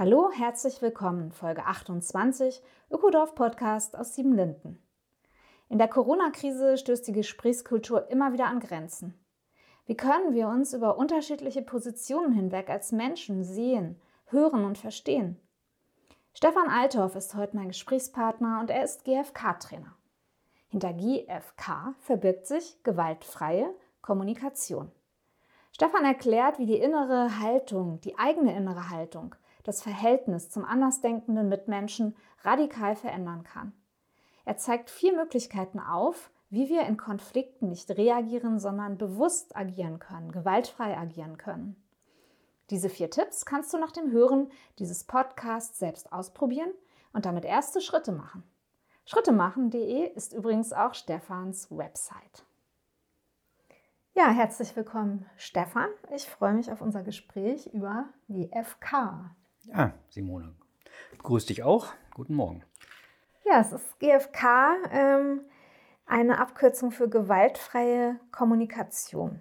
Hallo, herzlich willkommen, Folge 28, Ökodorf Podcast aus Siebenlinden. In der Corona-Krise stößt die Gesprächskultur immer wieder an Grenzen. Wie können wir uns über unterschiedliche Positionen hinweg als Menschen sehen, hören und verstehen? Stefan Althoff ist heute mein Gesprächspartner und er ist GFK-Trainer. Hinter GFK verbirgt sich gewaltfreie Kommunikation. Stefan erklärt, wie die innere Haltung, die eigene innere Haltung, das Verhältnis zum andersdenkenden Mitmenschen radikal verändern kann. Er zeigt vier Möglichkeiten auf, wie wir in Konflikten nicht reagieren, sondern bewusst agieren können, gewaltfrei agieren können. Diese vier Tipps kannst du nach dem Hören dieses Podcasts selbst ausprobieren und damit erste Schritte machen. Schrittemachen.de ist übrigens auch Stefans Website. Ja, herzlich willkommen, Stefan. Ich freue mich auf unser Gespräch über die FK. Ja, Simone. Grüß dich auch. Guten Morgen. Ja, es ist GFK, ähm, eine Abkürzung für gewaltfreie Kommunikation.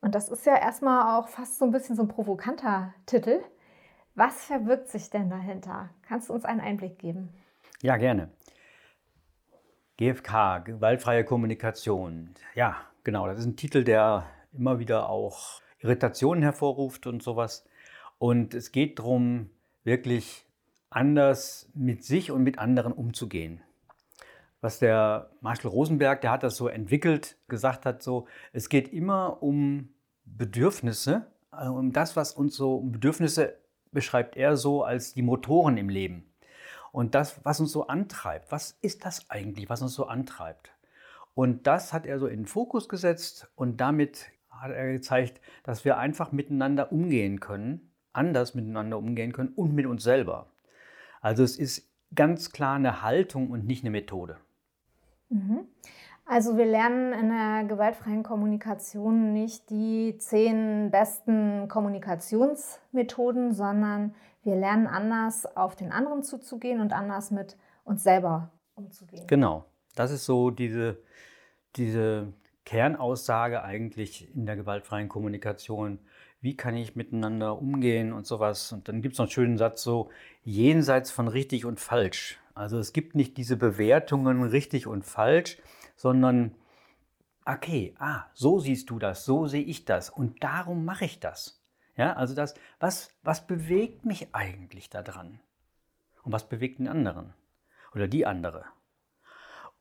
Und das ist ja erstmal auch fast so ein bisschen so ein provokanter Titel. Was verbirgt sich denn dahinter? Kannst du uns einen Einblick geben? Ja, gerne. GFK, gewaltfreie Kommunikation. Ja, genau, das ist ein Titel, der immer wieder auch Irritationen hervorruft und sowas. Und es geht darum, wirklich anders mit sich und mit anderen umzugehen. Was der Marshall Rosenberg, der hat das so entwickelt, gesagt hat, so, es geht immer um Bedürfnisse, also um das, was uns so, um Bedürfnisse beschreibt er so als die Motoren im Leben. Und das, was uns so antreibt, was ist das eigentlich, was uns so antreibt? Und das hat er so in den Fokus gesetzt und damit hat er gezeigt, dass wir einfach miteinander umgehen können anders miteinander umgehen können und mit uns selber. Also es ist ganz klar eine Haltung und nicht eine Methode. Mhm. Also wir lernen in der gewaltfreien Kommunikation nicht die zehn besten Kommunikationsmethoden, sondern wir lernen anders auf den anderen zuzugehen und anders mit uns selber umzugehen. Genau, das ist so diese, diese Kernaussage eigentlich in der gewaltfreien Kommunikation wie kann ich miteinander umgehen und sowas. Und dann gibt es noch einen schönen Satz so, jenseits von richtig und falsch. Also es gibt nicht diese Bewertungen richtig und falsch, sondern okay, ah, so siehst du das, so sehe ich das und darum mache ich das. Ja, also das, was, was bewegt mich eigentlich daran? Und was bewegt den anderen? Oder die andere?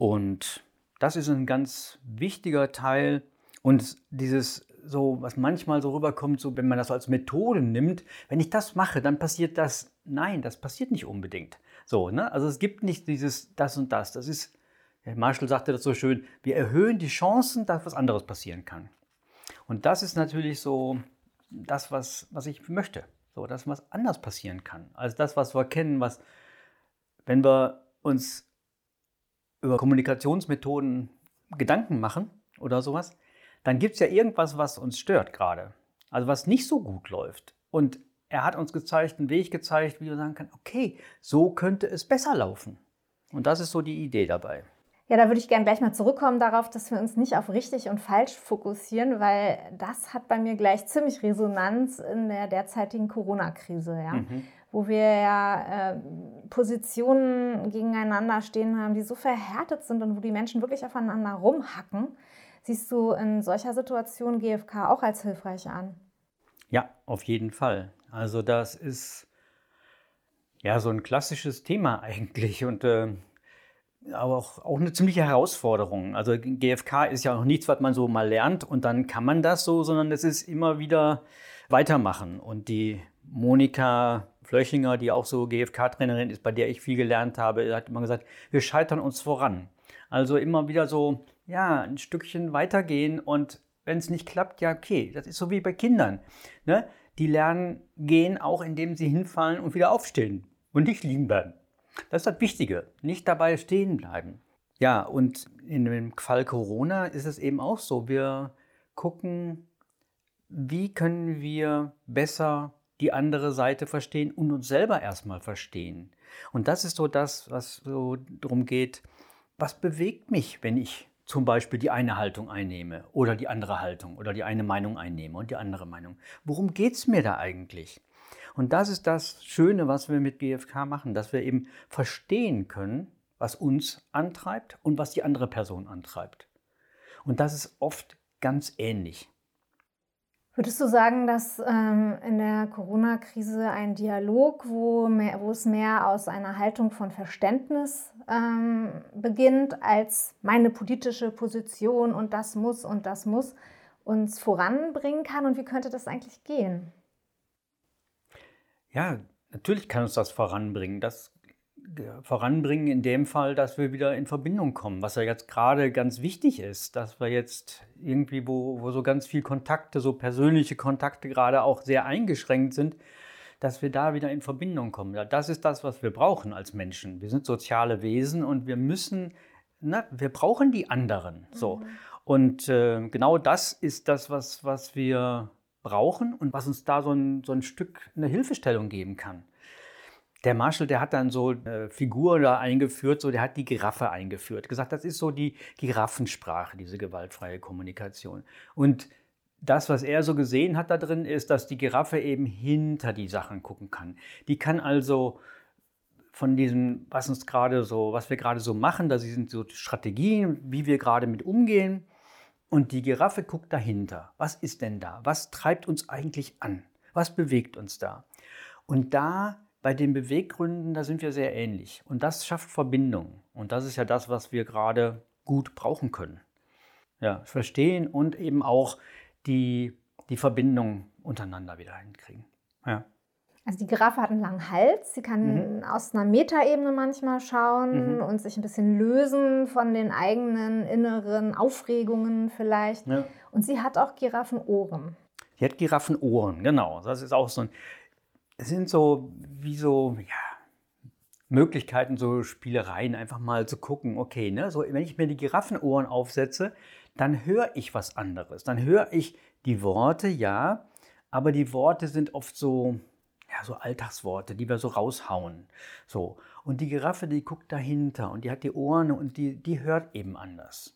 Und das ist ein ganz wichtiger Teil. Und dieses so, was manchmal so rüberkommt, so wenn man das als Methode nimmt, wenn ich das mache, dann passiert das. Nein, das passiert nicht unbedingt. So, ne? Also es gibt nicht dieses das und das. Das ist, Herr Marshall sagte das so schön, wir erhöhen die Chancen, dass was anderes passieren kann. Und das ist natürlich so das, was, was ich möchte. So, dass was anders passieren kann. Also das, was wir kennen, was, wenn wir uns über Kommunikationsmethoden Gedanken machen oder sowas, dann gibt es ja irgendwas, was uns stört gerade. Also was nicht so gut läuft. Und er hat uns gezeigt, einen Weg gezeigt, wie man sagen kann, okay, so könnte es besser laufen. Und das ist so die Idee dabei. Ja, da würde ich gerne gleich mal zurückkommen darauf, dass wir uns nicht auf richtig und falsch fokussieren, weil das hat bei mir gleich ziemlich Resonanz in der derzeitigen Corona-Krise, ja. Mhm. Wo wir ja äh, Positionen gegeneinander stehen haben, die so verhärtet sind und wo die Menschen wirklich aufeinander rumhacken Siehst du in solcher Situation GFK auch als hilfreich an? Ja, auf jeden Fall. Also das ist ja so ein klassisches Thema eigentlich und äh, aber auch, auch eine ziemliche Herausforderung. Also GFK ist ja auch nichts, was man so mal lernt und dann kann man das so, sondern es ist immer wieder weitermachen. Und die Monika Flöchinger, die auch so GFK-Trainerin ist, bei der ich viel gelernt habe, hat immer gesagt, wir scheitern uns voran. Also immer wieder so ja, ein Stückchen weitergehen und Wenn es nicht klappt, ja, okay. Das ist so wie bei Kindern. Ne? Die lernen gehen auch, indem sie hinfallen und wieder aufstehen und nicht liegen bleiben. Das ist das Wichtige. Nicht dabei stehen bleiben. Ja, und in dem Fall Corona ist es eben auch so. Wir gucken, wie können wir besser die andere Seite verstehen und uns selber erstmal verstehen. Und das ist so das, was so darum geht, was bewegt mich, wenn ich zum Beispiel die eine Haltung einnehme oder die andere Haltung oder die eine Meinung einnehme und die andere Meinung. Worum geht es mir da eigentlich? Und das ist das Schöne, was wir mit GFK machen, dass wir eben verstehen können, was uns antreibt und was die andere Person antreibt. Und das ist oft ganz ähnlich. Würdest du sagen, dass ähm, in der Corona-Krise ein Dialog, wo, mehr, wo es mehr aus einer Haltung von Verständnis ähm, beginnt, als meine politische Position und das muss und das muss, uns voranbringen kann? Und wie könnte das eigentlich gehen? Ja, natürlich kann uns das voranbringen. Das voranbringen in dem Fall, dass wir wieder in Verbindung kommen, was ja jetzt gerade ganz wichtig ist, dass wir jetzt irgendwie, wo, wo so ganz viel Kontakte, so persönliche Kontakte gerade auch sehr eingeschränkt sind, dass wir da wieder in Verbindung kommen. Das ist das, was wir brauchen als Menschen. Wir sind soziale Wesen und wir müssen, na, wir brauchen die anderen. So. Mhm. Und äh, genau das ist das, was, was wir brauchen und was uns da so ein, so ein Stück eine Hilfestellung geben kann der Marshall, der hat dann so eine Figur da eingeführt, so der hat die Giraffe eingeführt, gesagt, das ist so die Giraffensprache, diese gewaltfreie Kommunikation. Und das, was er so gesehen hat da drin, ist, dass die Giraffe eben hinter die Sachen gucken kann. Die kann also von diesem, was uns gerade so, was wir gerade so machen, da sind so Strategien, wie wir gerade mit umgehen. Und die Giraffe guckt dahinter. Was ist denn da? Was treibt uns eigentlich an? Was bewegt uns da? Und da bei den Beweggründen, da sind wir sehr ähnlich. Und das schafft Verbindung. Und das ist ja das, was wir gerade gut brauchen können. Ja, verstehen und eben auch die, die Verbindung untereinander wieder hinkriegen. Ja. Also die Giraffe hat einen langen Hals, sie kann mhm. aus einer Metaebene manchmal schauen mhm. und sich ein bisschen lösen von den eigenen inneren Aufregungen vielleicht. Ja. Und sie hat auch Giraffenohren. Sie hat Giraffenohren, genau. Das ist auch so ein es sind so wie so ja, Möglichkeiten, so Spielereien, einfach mal zu gucken, okay, ne, so, wenn ich mir die Giraffenohren aufsetze, dann höre ich was anderes. Dann höre ich die Worte, ja, aber die Worte sind oft so, ja, so Alltagsworte, die wir so raushauen. So. Und die Giraffe, die guckt dahinter und die hat die Ohren und die, die hört eben anders.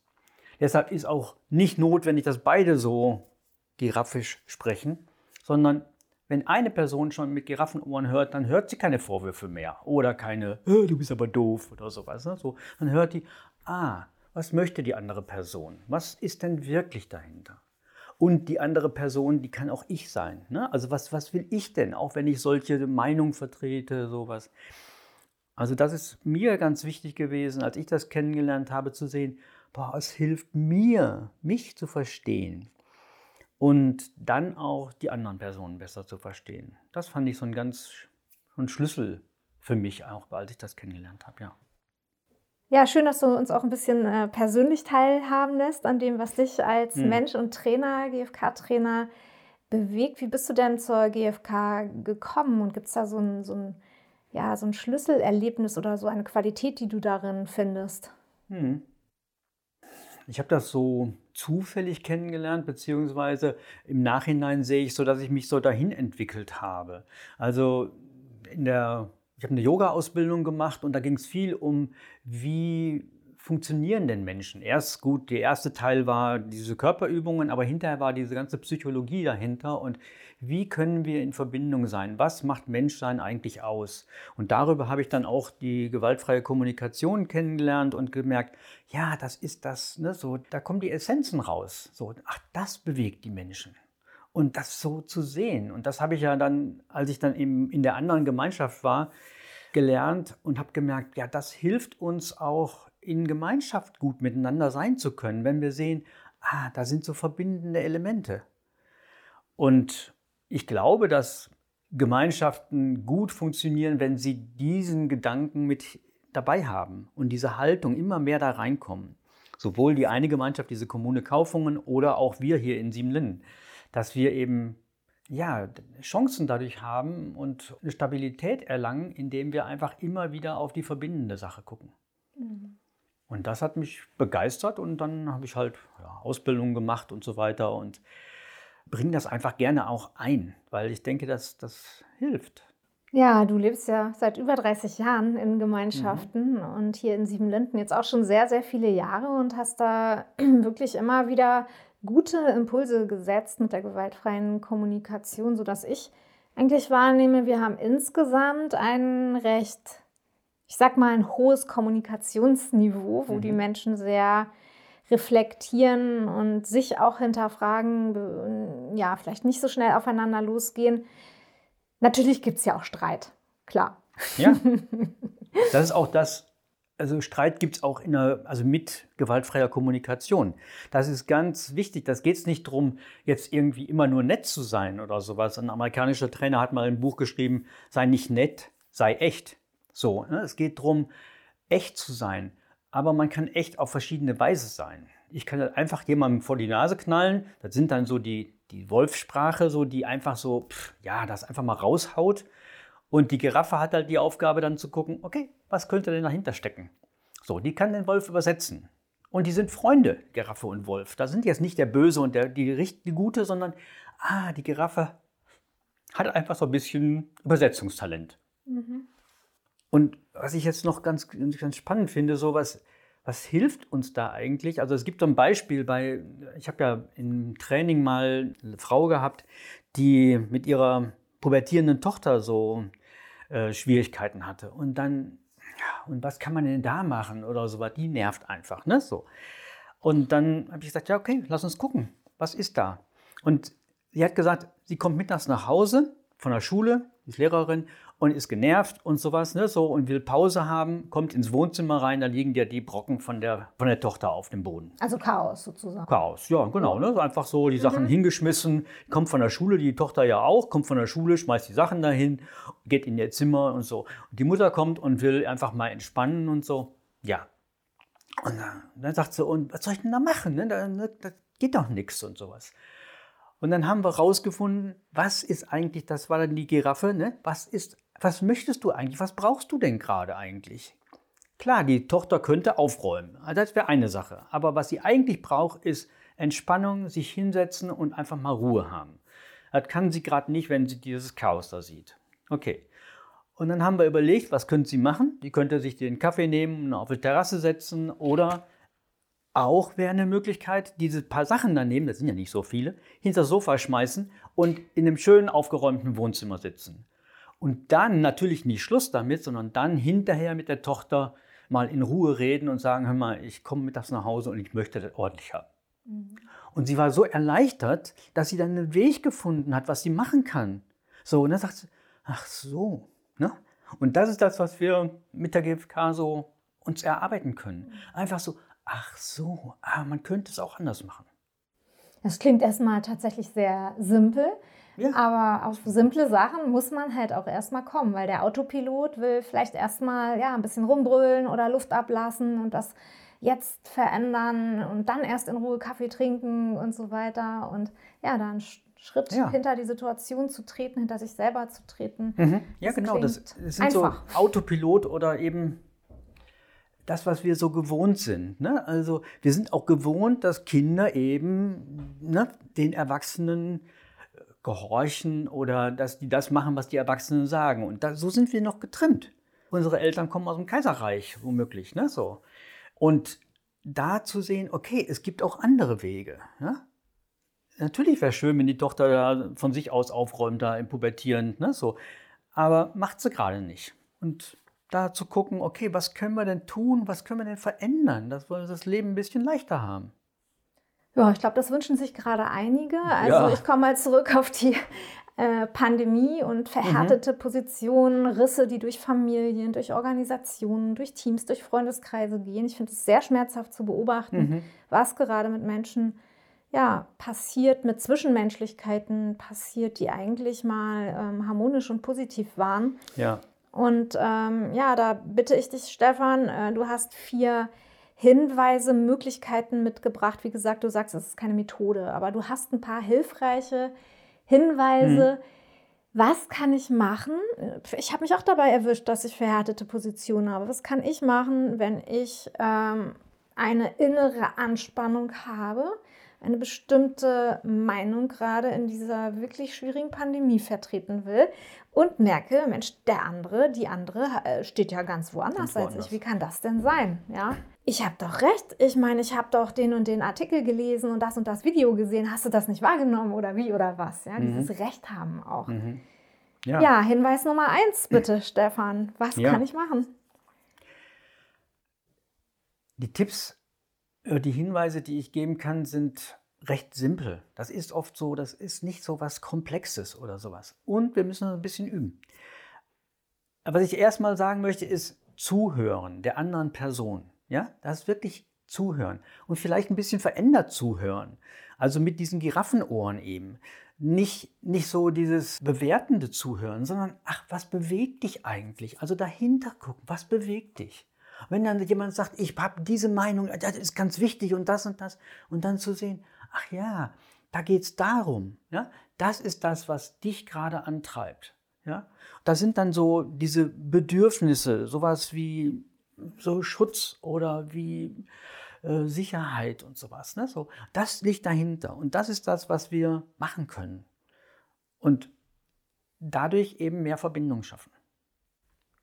Deshalb ist auch nicht notwendig, dass beide so giraffisch sprechen, sondern wenn eine Person schon mit Giraffenohren hört, dann hört sie keine Vorwürfe mehr oder keine, du bist aber doof oder sowas. Ne? So, dann hört die, ah, was möchte die andere Person? Was ist denn wirklich dahinter? Und die andere Person, die kann auch ich sein. Ne? Also was, was will ich denn, auch wenn ich solche Meinungen vertrete, sowas. Also das ist mir ganz wichtig gewesen, als ich das kennengelernt habe, zu sehen, boah, es hilft mir, mich zu verstehen und dann auch die anderen Personen besser zu verstehen. Das fand ich so ein ganz so ein Schlüssel für mich auch, als ich das kennengelernt habe, ja. Ja, schön, dass du uns auch ein bisschen äh, persönlich teilhaben lässt an dem, was dich als hm. Mensch und Trainer, GFK-Trainer bewegt. Wie bist du denn zur GFK gekommen und gibt es da so ein, so, ein, ja, so ein Schlüsselerlebnis oder so eine Qualität, die du darin findest? Hm. Ich habe das so zufällig kennengelernt, beziehungsweise im Nachhinein sehe ich so, dass ich mich so dahin entwickelt habe. Also in der, ich habe eine Yoga-Ausbildung gemacht und da ging es viel um, wie funktionieren denn Menschen? Erst gut, der erste Teil war diese Körperübungen, aber hinterher war diese ganze Psychologie dahinter und wie können wir in Verbindung sein? Was macht Menschsein eigentlich aus? Und darüber habe ich dann auch die gewaltfreie Kommunikation kennengelernt und gemerkt, ja, das ist das, ne, so, da kommen die Essenzen raus. So, ach, das bewegt die Menschen. Und das so zu sehen. Und das habe ich ja dann, als ich dann eben in der anderen Gemeinschaft war, gelernt und habe gemerkt, ja, das hilft uns auch in Gemeinschaft gut miteinander sein zu können, wenn wir sehen, ah, da sind so verbindende Elemente. Und ich glaube, dass Gemeinschaften gut funktionieren, wenn sie diesen Gedanken mit dabei haben und diese Haltung immer mehr da reinkommen. Sowohl die eine Gemeinschaft, diese Kommune Kaufungen oder auch wir hier in Siebenlinden, dass wir eben ja, Chancen dadurch haben und eine Stabilität erlangen, indem wir einfach immer wieder auf die verbindende Sache gucken. Mhm. Und das hat mich begeistert und dann habe ich halt ja, Ausbildung gemacht und so weiter und bringe das einfach gerne auch ein, weil ich denke, dass das hilft. Ja, du lebst ja seit über 30 Jahren in Gemeinschaften mhm. und hier in Siebenlinden jetzt auch schon sehr, sehr viele Jahre und hast da wirklich immer wieder gute Impulse gesetzt mit der gewaltfreien Kommunikation, sodass ich eigentlich wahrnehme, wir haben insgesamt ein recht, ich sag mal, ein hohes Kommunikationsniveau, wo mhm. die Menschen sehr reflektieren und sich auch hinterfragen, ja, vielleicht nicht so schnell aufeinander losgehen. Natürlich gibt es ja auch Streit, klar. Ja, das ist auch das, also Streit gibt es auch in einer, also mit gewaltfreier Kommunikation. Das ist ganz wichtig. Das geht es nicht darum, jetzt irgendwie immer nur nett zu sein oder sowas. Ein amerikanischer Trainer hat mal ein Buch geschrieben, sei nicht nett, sei echt. So, ne? es geht darum, echt zu sein. Aber man kann echt auf verschiedene Weise sein. Ich kann halt einfach jemandem vor die Nase knallen. Das sind dann so die, die Wolfsprache, so, die einfach so, pff, ja, das einfach mal raushaut. Und die Giraffe hat halt die Aufgabe dann zu gucken, okay, was könnte denn dahinter stecken? So, die kann den Wolf übersetzen. Und die sind Freunde, Giraffe und Wolf. Da sind jetzt nicht der Böse und der, die, die Gute, sondern, ah, die Giraffe hat einfach so ein bisschen Übersetzungstalent. Mhm. Und was ich jetzt noch ganz, ganz spannend finde, so was, was hilft uns da eigentlich? Also es gibt so ein Beispiel bei, ich habe ja im Training mal eine Frau gehabt, die mit ihrer pubertierenden Tochter so äh, Schwierigkeiten hatte. Und dann, ja, und was kann man denn da machen oder so was? Die nervt einfach, ne? So. Und dann habe ich gesagt, ja, okay, lass uns gucken. Was ist da? Und sie hat gesagt, sie kommt mittags nach Hause von der Schule, die ist Lehrerin, und ist genervt und sowas, ne, so und will Pause haben, kommt ins Wohnzimmer rein, da liegen ja die Brocken von der, von der Tochter auf dem Boden. Also Chaos sozusagen. Chaos, ja, genau, ne, einfach so die Sachen mhm. hingeschmissen, kommt von der Schule, die Tochter ja auch, kommt von der Schule, schmeißt die Sachen dahin, geht in ihr Zimmer und so. Und die Mutter kommt und will einfach mal entspannen und so. Ja. Und dann, dann sagt sie, und was soll ich denn da machen? Ne? Da, ne, da geht doch nichts und sowas. Und dann haben wir rausgefunden, was ist eigentlich, das war dann die Giraffe, ne? was ist was möchtest du eigentlich? Was brauchst du denn gerade eigentlich? Klar, die Tochter könnte aufräumen. Das wäre eine Sache. Aber was sie eigentlich braucht, ist Entspannung, sich hinsetzen und einfach mal Ruhe haben. Das kann sie gerade nicht, wenn sie dieses Chaos da sieht. Okay. Und dann haben wir überlegt, was könnte sie machen? Die könnte sich den Kaffee nehmen und auf die Terrasse setzen oder auch wäre eine Möglichkeit, diese paar Sachen daneben, das sind ja nicht so viele, hinter das Sofa schmeißen und in einem schönen aufgeräumten Wohnzimmer sitzen. Und dann natürlich nicht Schluss damit, sondern dann hinterher mit der Tochter mal in Ruhe reden und sagen, hör mal, ich komme mittags nach Hause und ich möchte das ordentlich haben. Mhm. Und sie war so erleichtert, dass sie dann einen Weg gefunden hat, was sie machen kann. So, und dann sagt sie, ach so. Ne? Und das ist das, was wir mit der GfK so uns erarbeiten können. Mhm. Einfach so, ach so, ah, man könnte es auch anders machen. Das klingt erstmal tatsächlich sehr simpel. Ja. Aber auf simple Sachen muss man halt auch erstmal kommen, weil der Autopilot will vielleicht erstmal ja, ein bisschen rumbrüllen oder Luft ablassen und das jetzt verändern und dann erst in Ruhe Kaffee trinken und so weiter. Und ja, da einen Schritt ja. hinter die Situation zu treten, hinter sich selber zu treten. Mhm. Ja, genau. Das, das sind einfach. so Autopilot oder eben das, was wir so gewohnt sind. Ne? Also wir sind auch gewohnt, dass Kinder eben ne, den Erwachsenen gehorchen oder dass die das machen, was die Erwachsenen sagen. Und da, so sind wir noch getrimmt. Unsere Eltern kommen aus dem Kaiserreich, womöglich. Ne? So. Und da zu sehen, okay, es gibt auch andere Wege. Ne? Natürlich wäre schön, wenn die Tochter da von sich aus aufräumt, da im Pubertieren, ne? so. aber macht sie gerade nicht. Und da zu gucken, okay, was können wir denn tun, was können wir denn verändern, dass wir das Leben ein bisschen leichter haben. Ja, ich glaube, das wünschen sich gerade einige. Also ja. ich komme mal zurück auf die äh, Pandemie und verhärtete mhm. Positionen, Risse, die durch Familien, durch Organisationen, durch Teams, durch Freundeskreise gehen. Ich finde es sehr schmerzhaft zu beobachten, mhm. was gerade mit Menschen ja, passiert, mit Zwischenmenschlichkeiten passiert, die eigentlich mal ähm, harmonisch und positiv waren. Ja. Und ähm, ja, da bitte ich dich, Stefan, äh, du hast vier Hinweise, Möglichkeiten mitgebracht. Wie gesagt, du sagst, es ist keine Methode, aber du hast ein paar hilfreiche Hinweise. Mhm was kann ich machen? Ich habe mich auch dabei erwischt, dass ich verhärtete Positionen habe. Was kann ich machen, wenn ich ähm, eine innere Anspannung habe, eine bestimmte Meinung gerade in dieser wirklich schwierigen Pandemie vertreten will und merke, Mensch, der andere, die andere äh, steht ja ganz woanders, ganz woanders. als ich. Wie kann das denn sein? Ja, ich habe doch recht. Ich meine, ich habe doch den und den Artikel gelesen und das und das Video gesehen. Hast du das nicht wahrgenommen oder wie oder was? Ja, mhm. dieses Recht haben auch. Mhm. Ja. ja. Hinweis Nummer eins, bitte, Stefan. Was ja. kann ich machen? Die Tipps, die Hinweise, die ich geben kann, sind recht simpel. Das ist oft so, das ist nicht so was Komplexes oder sowas. Und wir müssen ein bisschen üben. Was ich erstmal sagen möchte, ist zuhören der anderen Person. Ja, das ist wirklich zuhören und vielleicht ein bisschen verändert zuhören. Also mit diesen Giraffenohren eben. Nicht, nicht so dieses bewertende Zuhören, sondern ach, was bewegt dich eigentlich? Also dahinter gucken, was bewegt dich? Wenn dann jemand sagt, ich habe diese Meinung, das ist ganz wichtig und das und das, und dann zu sehen, ach ja, da geht es darum. Ja? Das ist das, was dich gerade antreibt. Ja? Da sind dann so diese Bedürfnisse, sowas wie so Schutz oder wie äh, Sicherheit und sowas. Ne? So, das liegt dahinter und das ist das, was wir machen können. Und dadurch eben mehr Verbindung schaffen.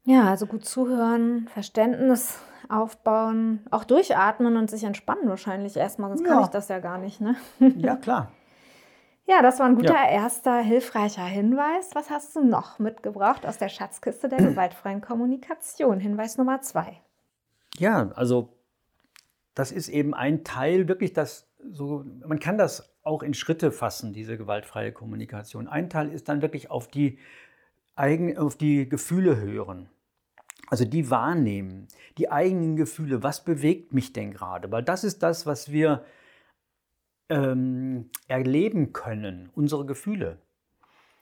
Ja, also gut zuhören, Verständnis aufbauen, auch durchatmen und sich entspannen wahrscheinlich erstmal, sonst ja. kann ich das ja gar nicht. Ne? Ja, klar. Ja, das war ein guter ja. erster hilfreicher Hinweis. Was hast du noch mitgebracht aus der Schatzkiste der gewaltfreien Kommunikation? Hinweis Nummer zwei. Ja, also das ist eben ein Teil, wirklich das so, man kann das auch in Schritte fassen, diese gewaltfreie Kommunikation. Ein Teil ist dann wirklich auf die, eigen, auf die Gefühle hören. Also die wahrnehmen, die eigenen Gefühle, was bewegt mich denn gerade? Weil das ist das, was wir ähm, erleben können, unsere Gefühle.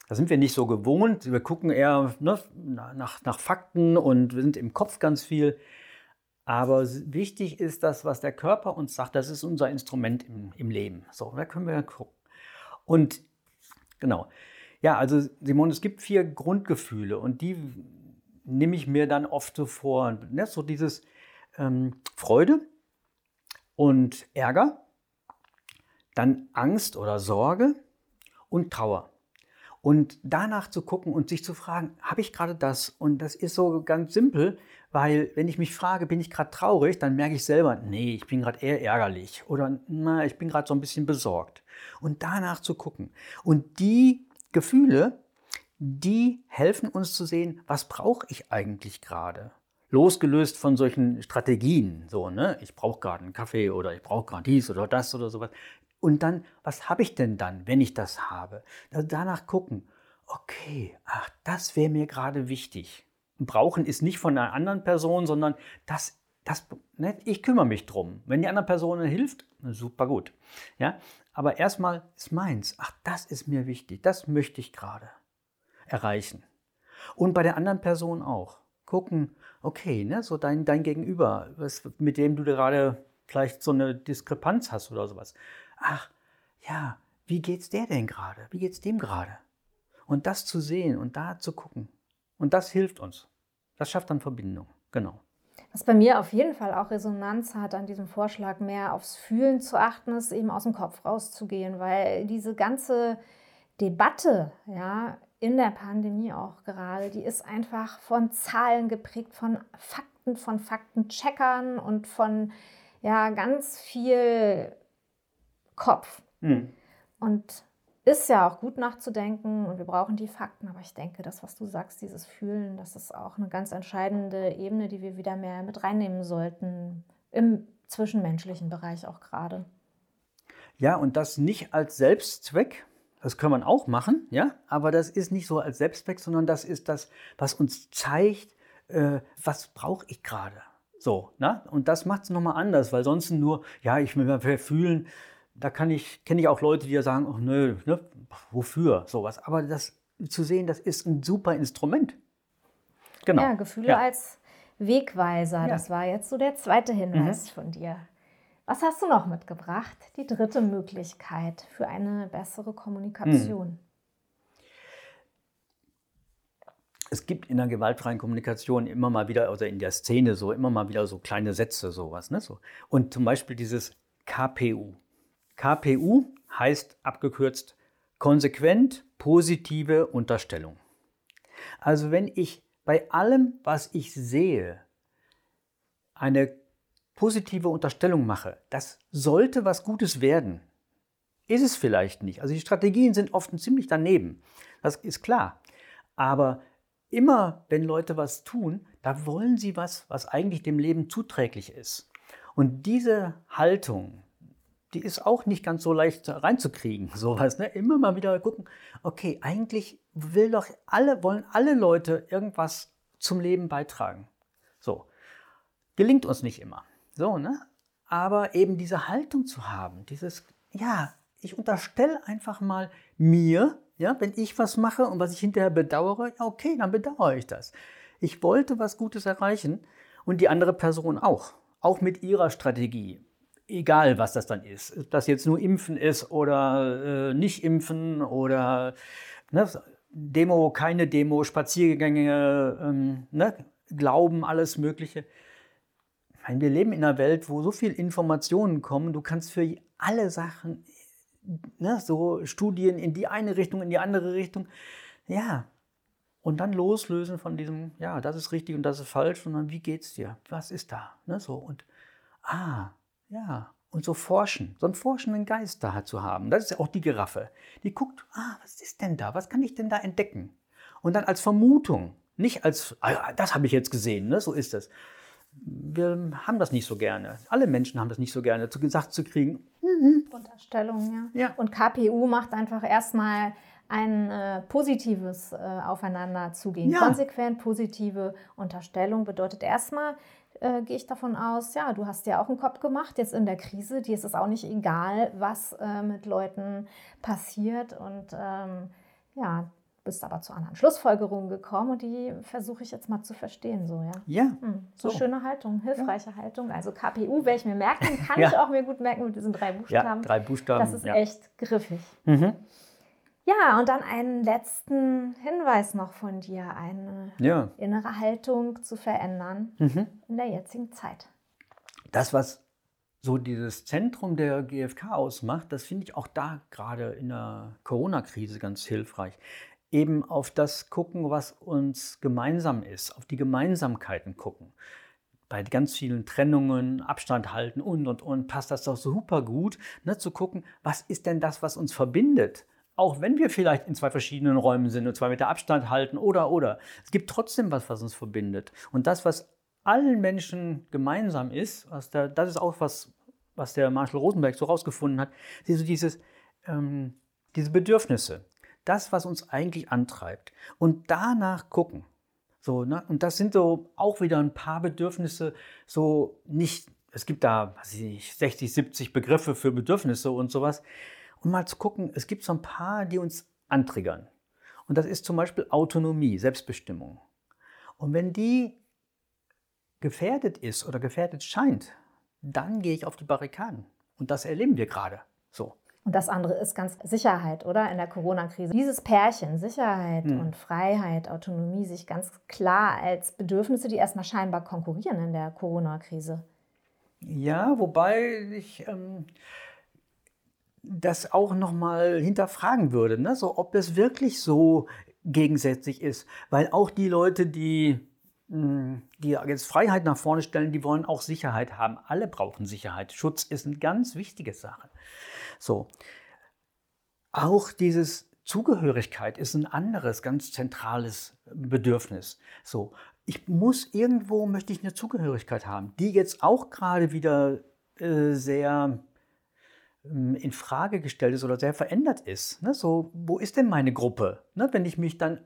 Da sind wir nicht so gewohnt. Wir gucken eher ne, nach, nach Fakten und wir sind im Kopf ganz viel. Aber wichtig ist das, was der Körper uns sagt, das ist unser Instrument im, im Leben. So, da können wir gucken. Und genau. Ja, also Simon, es gibt vier Grundgefühle und die nehme ich mir dann oft so vor. Ne? So dieses ähm, Freude und Ärger, dann Angst oder Sorge und Trauer. Und danach zu gucken und sich zu fragen, habe ich gerade das? Und das ist so ganz simpel, weil wenn ich mich frage, bin ich gerade traurig, dann merke ich selber, nee, ich bin gerade eher ärgerlich oder na, ich bin gerade so ein bisschen besorgt. Und danach zu gucken. Und die Gefühle, die helfen uns zu sehen, was brauche ich eigentlich gerade? Losgelöst von solchen Strategien, so, ne, ich brauche gerade einen Kaffee oder ich brauche gerade dies oder das oder sowas. Und dann, was habe ich denn dann, wenn ich das habe? Danach gucken, okay, ach, das wäre mir gerade wichtig. Brauchen ist nicht von einer anderen Person, sondern das, das, ne, ich kümmere mich drum. Wenn die andere Person hilft, super gut. Ja? Aber erstmal ist meins, ach, das ist mir wichtig, das möchte ich gerade erreichen. Und bei der anderen Person auch. Gucken, okay, ne, so dein, dein Gegenüber, was, mit dem du gerade vielleicht so eine Diskrepanz hast oder sowas ach ja, wie geht's der denn gerade? Wie geht's dem gerade? Und das zu sehen und da zu gucken. Und das hilft uns. Das schafft dann Verbindung. Genau. Was bei mir auf jeden Fall auch Resonanz hat an diesem Vorschlag, mehr aufs Fühlen zu achten, ist eben aus dem Kopf rauszugehen, weil diese ganze Debatte, ja, in der Pandemie auch gerade, die ist einfach von Zahlen geprägt, von Fakten, von Faktencheckern und von ja, ganz viel Kopf. Mhm. Und ist ja auch gut nachzudenken und wir brauchen die Fakten, aber ich denke, das, was du sagst, dieses Fühlen, das ist auch eine ganz entscheidende Ebene, die wir wieder mehr mit reinnehmen sollten, im zwischenmenschlichen Bereich auch gerade. Ja, und das nicht als Selbstzweck, das kann man auch machen, ja, aber das ist nicht so als Selbstzweck, sondern das ist das, was uns zeigt, äh, was brauche ich gerade. So, ne? Und das macht es nochmal anders, weil sonst nur, ja, ich will mal fühlen, da kann ich, kenne ich auch Leute, die ja sagen, oh nö, ne, wofür sowas. Aber das zu sehen, das ist ein super Instrument. Genau. Ja, Gefühle ja. als Wegweiser. Ja. Das war jetzt so der zweite Hinweis mhm. von dir. Was hast du noch mitgebracht? Die dritte Möglichkeit für eine bessere Kommunikation. Mhm. es gibt in der gewaltfreien Kommunikation immer mal wieder, oder in der Szene so, immer mal wieder so kleine Sätze, sowas. Ne? So. Und zum Beispiel dieses KPU. KPU heißt abgekürzt konsequent positive Unterstellung. Also wenn ich bei allem, was ich sehe, eine positive Unterstellung mache, das sollte was Gutes werden. Ist es vielleicht nicht. Also die Strategien sind oft ziemlich daneben. Das ist klar. Aber immer, wenn Leute was tun, da wollen sie was, was eigentlich dem Leben zuträglich ist. Und diese Haltung, die ist auch nicht ganz so leicht reinzukriegen. Sowas, ne? Immer mal wieder gucken, okay, eigentlich will doch alle, wollen alle Leute irgendwas zum Leben beitragen. So. Gelingt uns nicht immer. So, ne? Aber eben diese Haltung zu haben, dieses, ja, ich unterstelle einfach mal mir, ja, wenn ich was mache und was ich hinterher bedauere, ja, okay, dann bedauere ich das. Ich wollte was Gutes erreichen und die andere Person auch. Auch mit ihrer Strategie. Egal, was das dann ist. Ob das jetzt nur Impfen ist oder äh, nicht Impfen oder ne, Demo, keine Demo, Spaziergänge, ähm, ne, Glauben, alles Mögliche. Meine, wir leben in einer Welt, wo so viel Informationen kommen. Du kannst für alle Sachen ne, so Studien in die eine Richtung, in die andere Richtung. Ja. Und dann loslösen von diesem, ja, das ist richtig und das ist falsch, sondern wie geht's dir? Was ist da? Ne, so und ah, ja. Und so forschen, so einen forschenden Geist da zu haben. Das ist ja auch die Giraffe. Die guckt, ah, was ist denn da? Was kann ich denn da entdecken? Und dann als Vermutung, nicht als, ah, das habe ich jetzt gesehen, ne? so ist es wir haben das nicht so gerne. Alle Menschen haben das nicht so gerne, zu gesagt zu kriegen. Mhm. Unterstellung, ja. ja. Und KPU macht einfach erstmal ein äh, positives äh, Aufeinanderzugehen. Ja. Konsequent positive Unterstellung bedeutet erstmal, äh, gehe ich davon aus, ja, du hast ja auch einen Kopf gemacht, jetzt in der Krise, dir ist es auch nicht egal, was äh, mit Leuten passiert und ähm, ja, bist aber zu anderen Schlussfolgerungen gekommen und die versuche ich jetzt mal zu verstehen. So, ja. ja hm, so, so, schöne Haltung, hilfreiche ja. Haltung. Also KPU werde ich mir merken, kann ja. ich auch mir gut merken mit diesen drei Buchstaben. Ja, drei Buchstaben. Das ist echt griffig. Mhm. Ja, und dann einen letzten Hinweis noch von dir, eine innere Haltung zu verändern mhm. in der jetzigen Zeit. Das, was so dieses Zentrum der GfK ausmacht, das finde ich auch da gerade in der Corona-Krise ganz hilfreich eben auf das gucken, was uns gemeinsam ist, auf die Gemeinsamkeiten gucken. Bei ganz vielen Trennungen, Abstand halten und und und passt das doch super gut, ne, zu gucken, was ist denn das, was uns verbindet? Auch wenn wir vielleicht in zwei verschiedenen Räumen sind und zwei Meter Abstand halten oder oder. Es gibt trotzdem was, was uns verbindet. Und das, was allen Menschen gemeinsam ist, der, das ist auch was, was der Marshall Rosenberg so rausgefunden hat, so dieses, ähm, diese Bedürfnisse das, was uns eigentlich antreibt. Und danach gucken. So, ne? Und das sind so auch wieder ein paar Bedürfnisse, so nicht, es gibt da, weiß ich, 60, 70 Begriffe für Bedürfnisse und sowas. Und mal zu gucken, es gibt so ein paar, die uns antriggern. Und das ist zum Beispiel Autonomie, Selbstbestimmung. Und wenn die gefährdet ist oder gefährdet scheint, dann gehe ich auf die Barrikaden. Und das erleben wir gerade so. Und das andere ist ganz Sicherheit, oder? In der Corona-Krise. Dieses Pärchen, Sicherheit hm. und Freiheit, Autonomie, sich ganz klar als Bedürfnisse, die erstmal scheinbar konkurrieren in der Corona-Krise. Ja, wobei ich ähm, das auch nochmal hinterfragen würde, ne? so, ob es wirklich so gegensätzlich ist. Weil auch die Leute, die hm, die jetzt Freiheit nach vorne stellen, die wollen auch Sicherheit haben. Alle brauchen Sicherheit. Schutz ist eine ganz wichtige Sache. So. Auch dieses Zugehörigkeit ist ein anderes, ganz zentrales Bedürfnis. So. Ich muss irgendwo, möchte ich eine Zugehörigkeit haben, die jetzt auch gerade wieder äh, sehr in Frage gestellt ist oder sehr verändert ist. Ne? So, wo ist denn meine Gruppe? Ne? Wenn ich mich dann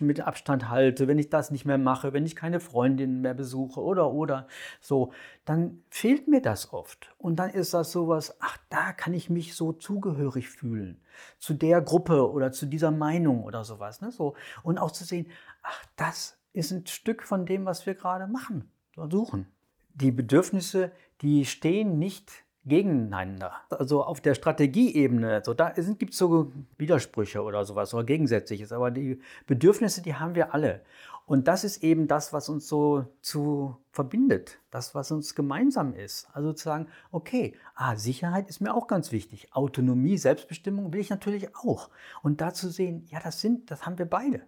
mit Abstand halte, wenn ich das nicht mehr mache, wenn ich keine Freundinnen mehr besuche oder oder so, dann fehlt mir das oft. Und dann ist das sowas, ach, da kann ich mich so zugehörig fühlen zu der Gruppe oder zu dieser Meinung oder sowas. Ne? So. Und auch zu sehen, ach, das ist ein Stück von dem, was wir gerade machen. suchen. Die Bedürfnisse, die stehen nicht gegeneinander. Also auf der Strategieebene, also da gibt es so Widersprüche oder sowas oder Gegensätzliches, aber die Bedürfnisse, die haben wir alle. Und das ist eben das, was uns so zu verbindet, das, was uns gemeinsam ist. Also zu sagen, okay, ah, Sicherheit ist mir auch ganz wichtig. Autonomie, Selbstbestimmung will ich natürlich auch. Und da zu sehen, ja, das sind, das haben wir beide.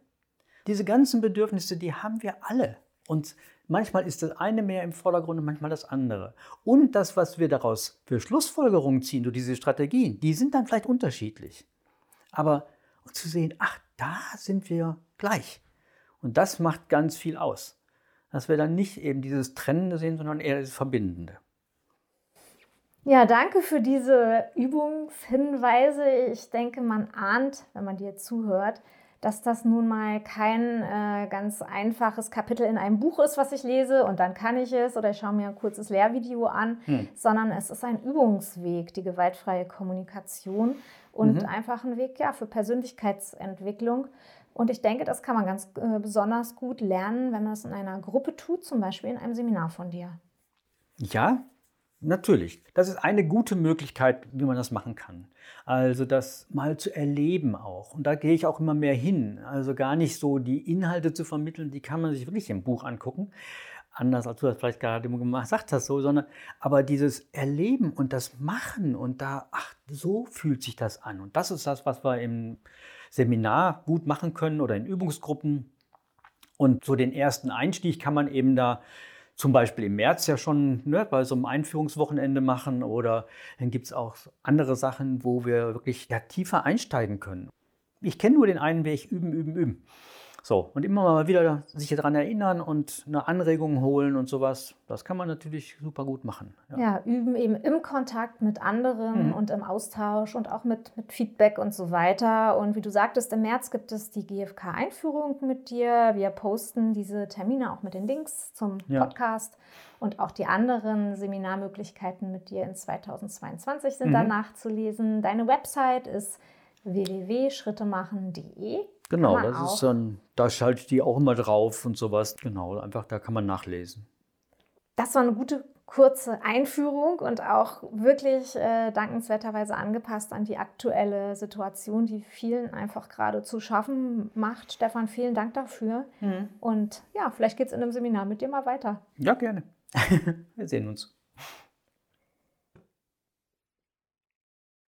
Diese ganzen Bedürfnisse, die haben wir alle. Und manchmal ist das eine mehr im Vordergrund und manchmal das andere. Und das, was wir daraus für Schlussfolgerungen ziehen durch diese Strategien, die sind dann vielleicht unterschiedlich. Aber zu sehen, ach, da sind wir gleich. Und das macht ganz viel aus. Dass wir dann nicht eben dieses Trennende sehen, sondern eher das Verbindende. Ja, danke für diese Übungshinweise. Ich denke, man ahnt, wenn man dir zuhört, dass das nun mal kein äh, ganz einfaches Kapitel in einem Buch ist, was ich lese und dann kann ich es oder ich schaue mir ein kurzes Lehrvideo an, hm. sondern es ist ein Übungsweg, die gewaltfreie Kommunikation und mhm. einfach ein Weg ja, für Persönlichkeitsentwicklung. Und ich denke, das kann man ganz äh, besonders gut lernen, wenn man es in einer Gruppe tut, zum Beispiel in einem Seminar von dir. Ja, natürlich. Das ist eine gute Möglichkeit, wie man das machen kann. Also das mal zu erleben auch. Und da gehe ich auch immer mehr hin. Also gar nicht so die Inhalte zu vermitteln, die kann man sich wirklich im Buch angucken. Anders als du das vielleicht gerade gesagt hast, so, sondern aber dieses Erleben und das Machen und da, ach, so fühlt sich das an. Und das ist das, was wir im Seminar gut machen können oder in Übungsgruppen. Und so den ersten Einstieg kann man eben da zum Beispiel im März ja schon ne, bei so einem Einführungswochenende machen oder dann gibt es auch andere Sachen, wo wir wirklich ja, tiefer einsteigen können. Ich kenne nur den einen Weg, üben, üben, üben. So, und immer mal wieder sich daran erinnern und eine Anregung holen und sowas, das kann man natürlich super gut machen. Ja, ja üben eben im Kontakt mit anderen mhm. und im Austausch und auch mit, mit Feedback und so weiter. Und wie du sagtest, im März gibt es die GfK-Einführung mit dir. Wir posten diese Termine auch mit den Links zum ja. Podcast. Und auch die anderen Seminarmöglichkeiten mit dir in 2022 sind mhm. dann nachzulesen. Deine Website ist www.schrittemachen.de. Genau, das ist dann, da schalte ich die auch immer drauf und sowas. Genau, einfach da kann man nachlesen. Das war eine gute kurze Einführung und auch wirklich äh, dankenswerterweise angepasst an die aktuelle Situation, die vielen einfach gerade zu schaffen macht. Stefan, vielen Dank dafür. Mhm. Und ja, vielleicht geht es in einem Seminar mit dir mal weiter. Ja, gerne. Wir sehen uns.